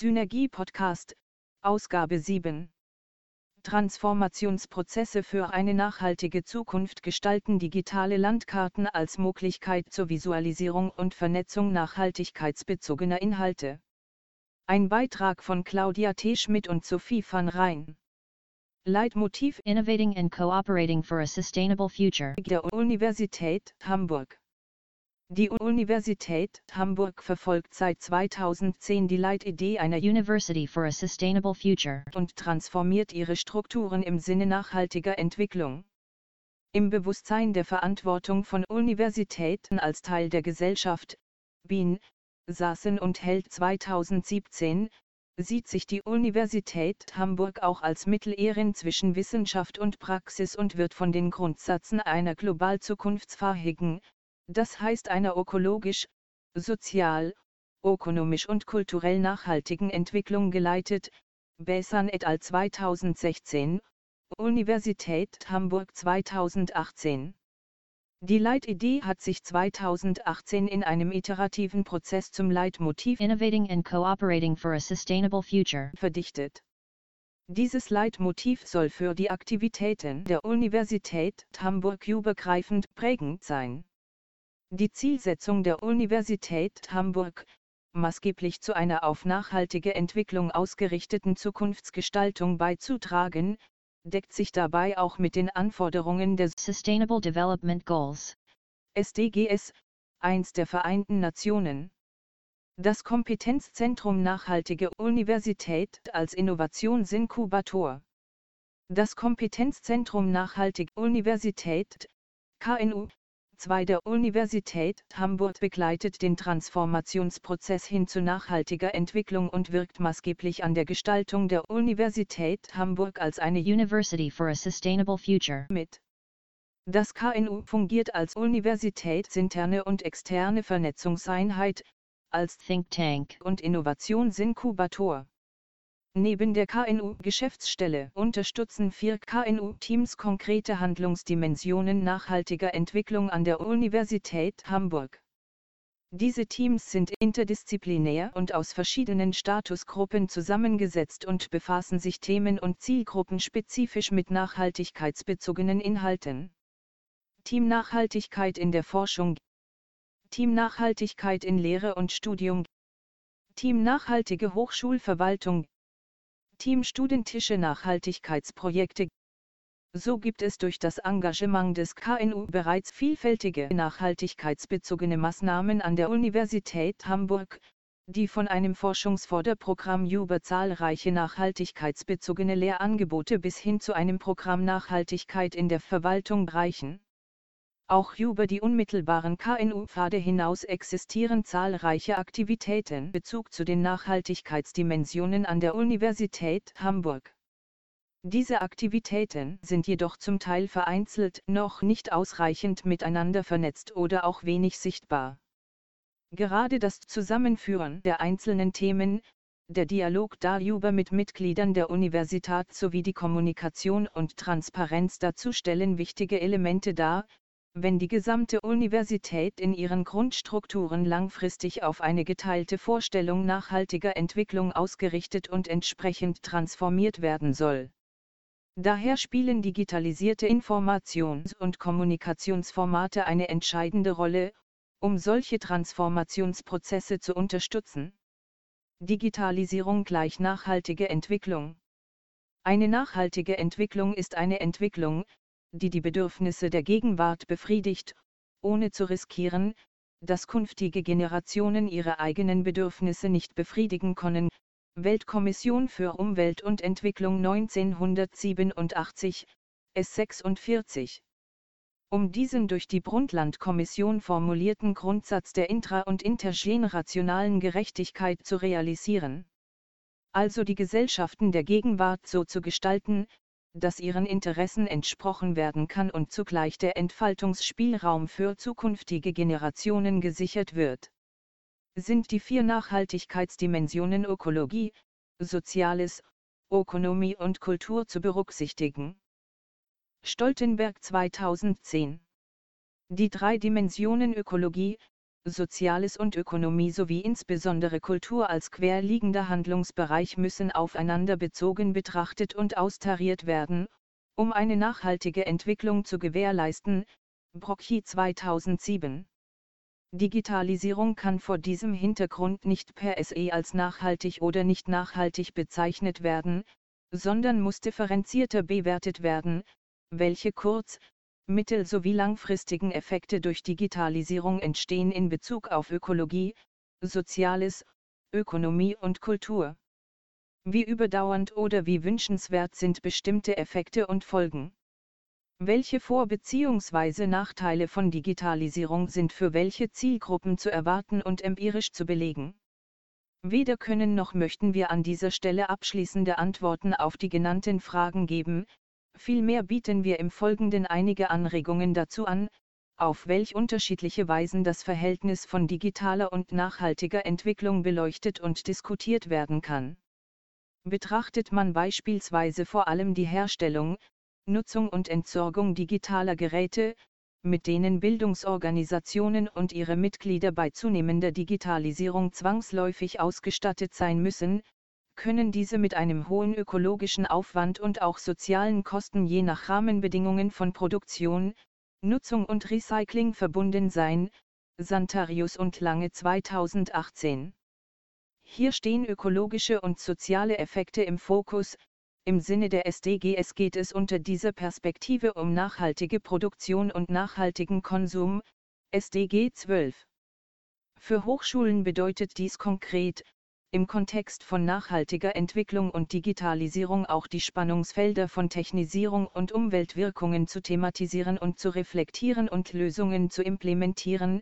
Synergie Podcast, Ausgabe 7. Transformationsprozesse für eine nachhaltige Zukunft gestalten digitale Landkarten als Möglichkeit zur Visualisierung und Vernetzung nachhaltigkeitsbezogener Inhalte. Ein Beitrag von Claudia T. Schmidt und Sophie van Rijn. Leitmotiv Innovating and cooperating for a sustainable future. der Universität Hamburg. Die Universität Hamburg verfolgt seit 2010 die Leitidee einer University for a sustainable future. und transformiert ihre Strukturen im Sinne nachhaltiger Entwicklung. Im Bewusstsein der Verantwortung von Universitäten als Teil der Gesellschaft, Wien, Saßen und hält 2017, sieht sich die Universität Hamburg auch als Mittelerin zwischen Wissenschaft und Praxis und wird von den Grundsätzen einer global zukunftsfähigen, das heißt einer ökologisch, sozial, ökonomisch und kulturell nachhaltigen Entwicklung geleitet, Bessan et al. 2016, Universität Hamburg 2018. Die Leitidee hat sich 2018 in einem iterativen Prozess zum Leitmotiv Innovating and cooperating for a sustainable future. verdichtet. Dieses Leitmotiv soll für die Aktivitäten der Universität Hamburg übergreifend prägend sein. Die Zielsetzung der Universität Hamburg, maßgeblich zu einer auf nachhaltige Entwicklung ausgerichteten Zukunftsgestaltung beizutragen, deckt sich dabei auch mit den Anforderungen der Sustainable Development Goals. SDGs, eins der Vereinten Nationen. Das Kompetenzzentrum Nachhaltige Universität als Innovationsinkubator. Das Kompetenzzentrum Nachhaltige Universität, KNU, 2 der Universität Hamburg begleitet den Transformationsprozess hin zu nachhaltiger Entwicklung und wirkt maßgeblich an der Gestaltung der Universität Hamburg als eine University for a sustainable future. mit. Das KNU fungiert als universitätsinterne und externe Vernetzungseinheit, als Think Tank. und Innovationsinkubator. Neben der KNU-Geschäftsstelle unterstützen vier KNU-Teams konkrete Handlungsdimensionen nachhaltiger Entwicklung an der Universität Hamburg. Diese Teams sind interdisziplinär und aus verschiedenen Statusgruppen zusammengesetzt und befassen sich themen- und zielgruppenspezifisch mit nachhaltigkeitsbezogenen Inhalten. Team Nachhaltigkeit in der Forschung Team Nachhaltigkeit in Lehre und Studium Team Nachhaltige Hochschulverwaltung Team Studentische Nachhaltigkeitsprojekte so gibt es durch das Engagement des KNU bereits vielfältige nachhaltigkeitsbezogene Maßnahmen an der Universität Hamburg, die von einem Forschungsförderprogramm über zahlreiche nachhaltigkeitsbezogene Lehrangebote bis hin zu einem Programm Nachhaltigkeit in der Verwaltung reichen. Auch über die unmittelbaren KNU-Pfade hinaus existieren zahlreiche Aktivitäten Bezug zu den Nachhaltigkeitsdimensionen an der Universität Hamburg. Diese Aktivitäten sind jedoch zum Teil vereinzelt noch nicht ausreichend miteinander vernetzt oder auch wenig sichtbar. Gerade das Zusammenführen der einzelnen Themen, der Dialog darüber mit Mitgliedern der Universität sowie die Kommunikation und Transparenz dazu stellen wichtige Elemente dar, wenn die gesamte Universität in ihren Grundstrukturen langfristig auf eine geteilte Vorstellung nachhaltiger Entwicklung ausgerichtet und entsprechend transformiert werden soll. Daher spielen digitalisierte Informations- und Kommunikationsformate eine entscheidende Rolle, um solche Transformationsprozesse zu unterstützen. Digitalisierung gleich nachhaltige Entwicklung. Eine nachhaltige Entwicklung ist eine Entwicklung, die die Bedürfnisse der Gegenwart befriedigt, ohne zu riskieren, dass künftige Generationen ihre eigenen Bedürfnisse nicht befriedigen können. Weltkommission für Umwelt und Entwicklung 1987, S46. Um diesen durch die Brundtland-Kommission formulierten Grundsatz der intra- und intergenerationalen Gerechtigkeit zu realisieren. Also die Gesellschaften der Gegenwart so zu gestalten, dass ihren Interessen entsprochen werden kann und zugleich der Entfaltungsspielraum für zukünftige Generationen gesichert wird. Sind die vier Nachhaltigkeitsdimensionen Ökologie, Soziales, Ökonomie und Kultur zu berücksichtigen? Stoltenberg 2010 Die drei Dimensionen Ökologie, Soziales und Ökonomie sowie insbesondere Kultur als querliegender Handlungsbereich müssen aufeinander bezogen betrachtet und austariert werden, um eine nachhaltige Entwicklung zu gewährleisten. Brocchi 2007 Digitalisierung kann vor diesem Hintergrund nicht per se als nachhaltig oder nicht nachhaltig bezeichnet werden, sondern muss differenzierter bewertet werden, welche kurz-, mittel- sowie langfristigen Effekte durch Digitalisierung entstehen in Bezug auf Ökologie, Soziales, Ökonomie und Kultur. Wie überdauernd oder wie wünschenswert sind bestimmte Effekte und Folgen? Welche Vor- bzw. Nachteile von Digitalisierung sind für welche Zielgruppen zu erwarten und empirisch zu belegen? Weder können noch möchten wir an dieser Stelle abschließende Antworten auf die genannten Fragen geben, vielmehr bieten wir im Folgenden einige Anregungen dazu an, auf welch unterschiedliche Weisen das Verhältnis von digitaler und nachhaltiger Entwicklung beleuchtet und diskutiert werden kann. Betrachtet man beispielsweise vor allem die Herstellung, Nutzung und Entsorgung digitaler Geräte, mit denen Bildungsorganisationen und ihre Mitglieder bei zunehmender Digitalisierung zwangsläufig ausgestattet sein müssen, können diese mit einem hohen ökologischen Aufwand und auch sozialen Kosten je nach Rahmenbedingungen von Produktion, Nutzung und Recycling verbunden sein, Santarius und Lange 2018. Hier stehen ökologische und soziale Effekte im Fokus, im Sinne der SDGs geht es unter dieser Perspektive um nachhaltige Produktion und nachhaltigen Konsum, SDG 12. Für Hochschulen bedeutet dies konkret, im Kontext von nachhaltiger Entwicklung und Digitalisierung auch die Spannungsfelder von Technisierung und Umweltwirkungen zu thematisieren und zu reflektieren und Lösungen zu implementieren,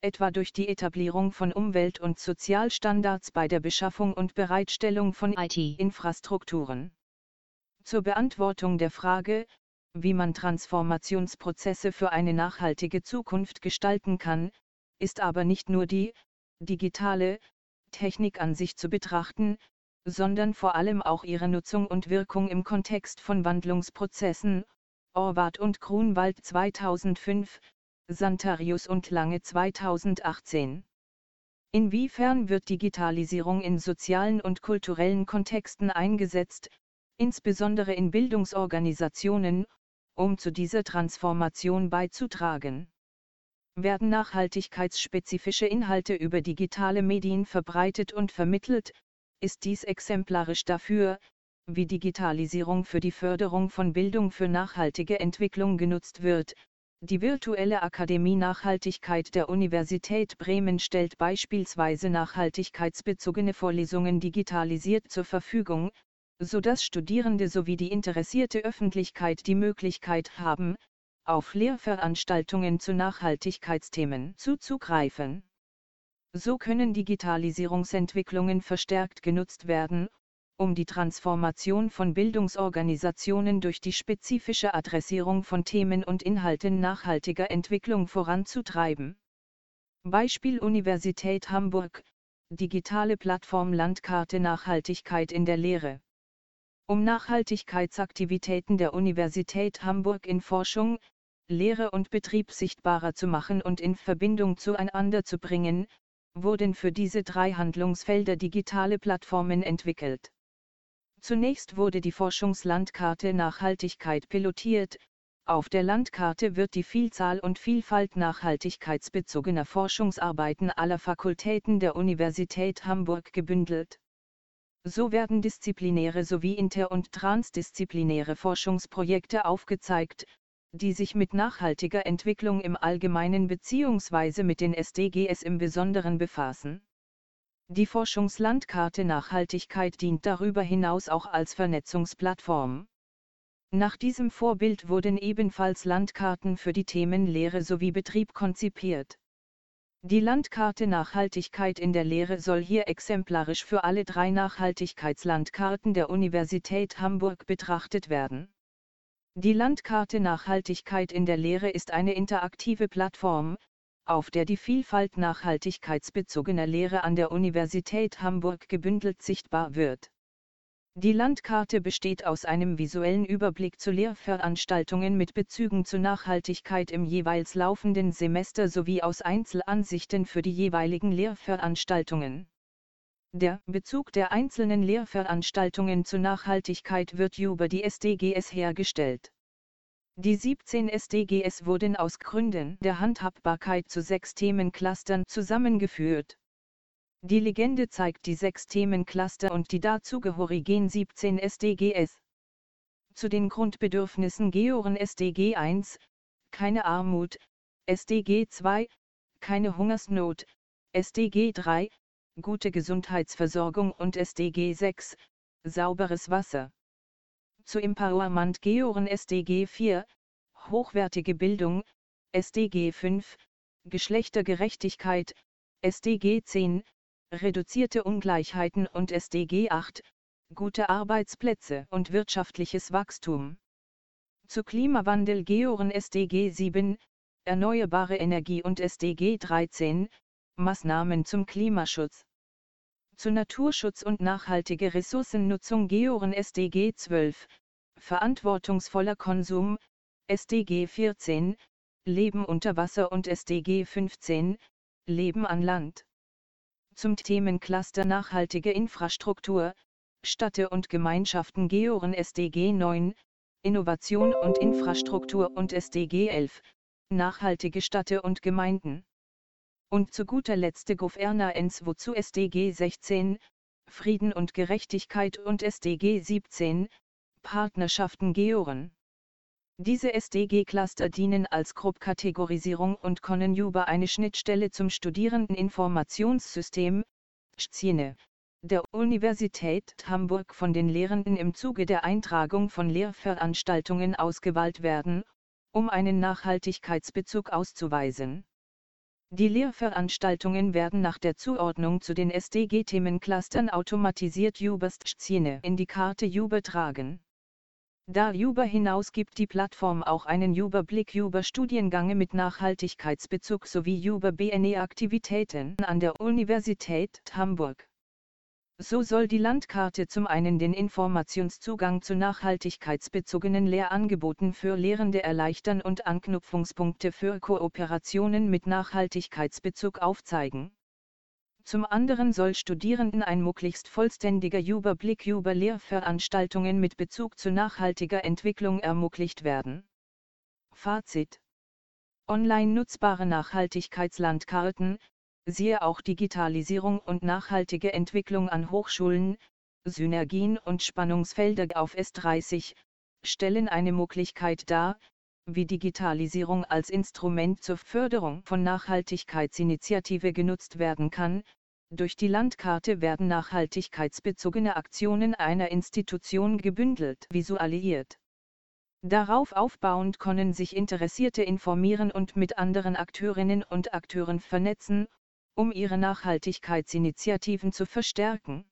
etwa durch die Etablierung von Umwelt- und Sozialstandards bei der Beschaffung und Bereitstellung von IT-Infrastrukturen. Zur Beantwortung der Frage, wie man Transformationsprozesse für eine nachhaltige Zukunft gestalten kann, ist aber nicht nur die digitale Technik an sich zu betrachten, sondern vor allem auch ihre Nutzung und Wirkung im Kontext von Wandlungsprozessen. Orwart und Grunwald 2005, Santarius und Lange 2018. Inwiefern wird Digitalisierung in sozialen und kulturellen Kontexten eingesetzt, insbesondere in Bildungsorganisationen, um zu dieser Transformation beizutragen. Werden nachhaltigkeitsspezifische Inhalte über digitale Medien verbreitet und vermittelt, ist dies exemplarisch dafür, wie Digitalisierung für die Förderung von Bildung für nachhaltige Entwicklung genutzt wird. Die virtuelle Akademie Nachhaltigkeit der Universität Bremen stellt beispielsweise nachhaltigkeitsbezogene Vorlesungen digitalisiert zur Verfügung, sodass Studierende sowie die interessierte Öffentlichkeit die Möglichkeit haben, auf Lehrveranstaltungen zu Nachhaltigkeitsthemen zuzugreifen. So können Digitalisierungsentwicklungen verstärkt genutzt werden, um die Transformation von Bildungsorganisationen durch die spezifische Adressierung von Themen und Inhalten nachhaltiger Entwicklung voranzutreiben. Beispiel Universität Hamburg, digitale Plattform Landkarte Nachhaltigkeit in der Lehre um Nachhaltigkeitsaktivitäten der Universität Hamburg in Forschung, Lehre und Betrieb sichtbarer zu machen und in Verbindung zueinander zu bringen, wurden für diese drei Handlungsfelder digitale Plattformen entwickelt. Zunächst wurde die Forschungslandkarte Nachhaltigkeit pilotiert, auf der Landkarte wird die Vielzahl und Vielfalt nachhaltigkeitsbezogener Forschungsarbeiten aller Fakultäten der Universität Hamburg gebündelt. So werden disziplinäre sowie inter- und transdisziplinäre Forschungsprojekte aufgezeigt, die sich mit nachhaltiger Entwicklung im Allgemeinen bzw. mit den SDGs im Besonderen befassen. Die Forschungslandkarte Nachhaltigkeit dient darüber hinaus auch als Vernetzungsplattform. Nach diesem Vorbild wurden ebenfalls Landkarten für die Themen Lehre sowie Betrieb konzipiert. Die Landkarte Nachhaltigkeit in der Lehre soll hier exemplarisch für alle drei Nachhaltigkeitslandkarten der Universität Hamburg betrachtet werden. Die Landkarte Nachhaltigkeit in der Lehre ist eine interaktive Plattform, auf der die Vielfalt nachhaltigkeitsbezogener Lehre an der Universität Hamburg gebündelt sichtbar wird. Die Landkarte besteht aus einem visuellen Überblick zu Lehrveranstaltungen mit Bezügen zur Nachhaltigkeit im jeweils laufenden Semester sowie aus Einzelansichten für die jeweiligen Lehrveranstaltungen. Der Bezug der einzelnen Lehrveranstaltungen zur Nachhaltigkeit wird über die SDGs hergestellt. Die 17 SDGs wurden aus Gründen der Handhabbarkeit zu sechs Themenclustern zusammengeführt. Die Legende zeigt die sechs Themencluster und die dazugehörigen 17 SDGs. Zu den Grundbedürfnissen gehören SDG 1, keine Armut, SDG 2, keine Hungersnot, SDG 3, gute Gesundheitsversorgung und SDG 6, sauberes Wasser. Zu Empowerment gehören SDG 4, hochwertige Bildung, SDG 5, Geschlechtergerechtigkeit, SDG 10, reduzierte Ungleichheiten und SDG 8, gute Arbeitsplätze und wirtschaftliches Wachstum. Zu Klimawandel gehören SDG 7, erneuerbare Energie und SDG 13, Maßnahmen zum Klimaschutz. Zu Naturschutz und nachhaltige Ressourcennutzung gehören SDG 12, verantwortungsvoller Konsum, SDG 14, Leben unter Wasser und SDG 15, Leben an Land. Zum Themencluster Nachhaltige Infrastruktur, Städte und Gemeinschaften gehören SDG 9, Innovation und Infrastruktur und SDG 11, Nachhaltige Städte und Gemeinden. Und zu guter Letzt Governance wozu SDG 16, Frieden und Gerechtigkeit und SDG 17, Partnerschaften gehören. Diese SDG-Cluster dienen als Gruppkategorisierung und können über eine Schnittstelle zum Studierendeninformationssystem, SCINE, der Universität Hamburg von den Lehrenden im Zuge der Eintragung von Lehrveranstaltungen ausgewählt werden, um einen Nachhaltigkeitsbezug auszuweisen. Die Lehrveranstaltungen werden nach der Zuordnung zu den SDG-Themenclustern automatisiert über SCINE in die Karte übertragen. Darüber hinaus gibt die Plattform auch einen Überblick über Studiengänge mit Nachhaltigkeitsbezug sowie über BNE-Aktivitäten an der Universität Hamburg. So soll die Landkarte zum einen den Informationszugang zu nachhaltigkeitsbezogenen Lehrangeboten für Lehrende erleichtern und Anknüpfungspunkte für Kooperationen mit Nachhaltigkeitsbezug aufzeigen. Zum anderen soll Studierenden ein möglichst vollständiger Überblick über Lehrveranstaltungen mit Bezug zu nachhaltiger Entwicklung ermöglicht werden. Fazit Online nutzbare Nachhaltigkeitslandkarten, siehe auch Digitalisierung und nachhaltige Entwicklung an Hochschulen, Synergien und Spannungsfelder auf S30, stellen eine Möglichkeit dar, wie Digitalisierung als Instrument zur Förderung von Nachhaltigkeitsinitiative genutzt werden kann, durch die Landkarte werden nachhaltigkeitsbezogene Aktionen einer Institution gebündelt visualisiert. Darauf aufbauend können sich Interessierte informieren und mit anderen Akteurinnen und Akteuren vernetzen, um ihre Nachhaltigkeitsinitiativen zu verstärken.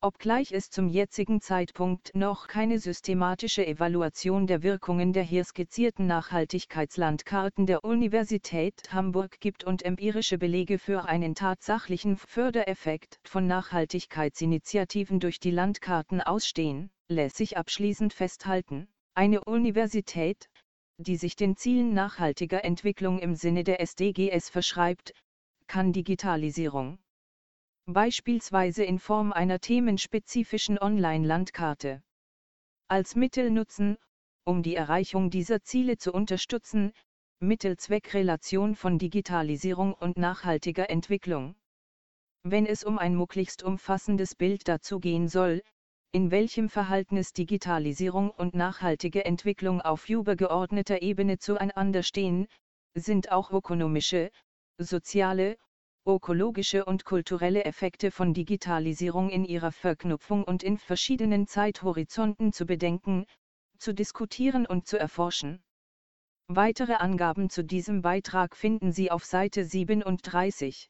Obgleich es zum jetzigen Zeitpunkt noch keine systematische Evaluation der Wirkungen der hier skizzierten Nachhaltigkeitslandkarten der Universität Hamburg gibt und empirische Belege für einen tatsächlichen Fördereffekt von Nachhaltigkeitsinitiativen durch die Landkarten ausstehen, lässt sich abschließend festhalten, eine Universität, die sich den Zielen nachhaltiger Entwicklung im Sinne der SDGs verschreibt, kann Digitalisierung beispielsweise in Form einer themenspezifischen Online-Landkarte. Als Mittel nutzen, um die Erreichung dieser Ziele zu unterstützen, Mittelzweckrelation von Digitalisierung und nachhaltiger Entwicklung. Wenn es um ein möglichst umfassendes Bild dazu gehen soll, in welchem Verhältnis Digitalisierung und nachhaltige Entwicklung auf übergeordneter Ebene zueinander stehen, sind auch ökonomische, soziale ökologische und kulturelle Effekte von Digitalisierung in ihrer Verknüpfung und in verschiedenen Zeithorizonten zu bedenken, zu diskutieren und zu erforschen. Weitere Angaben zu diesem Beitrag finden Sie auf Seite 37.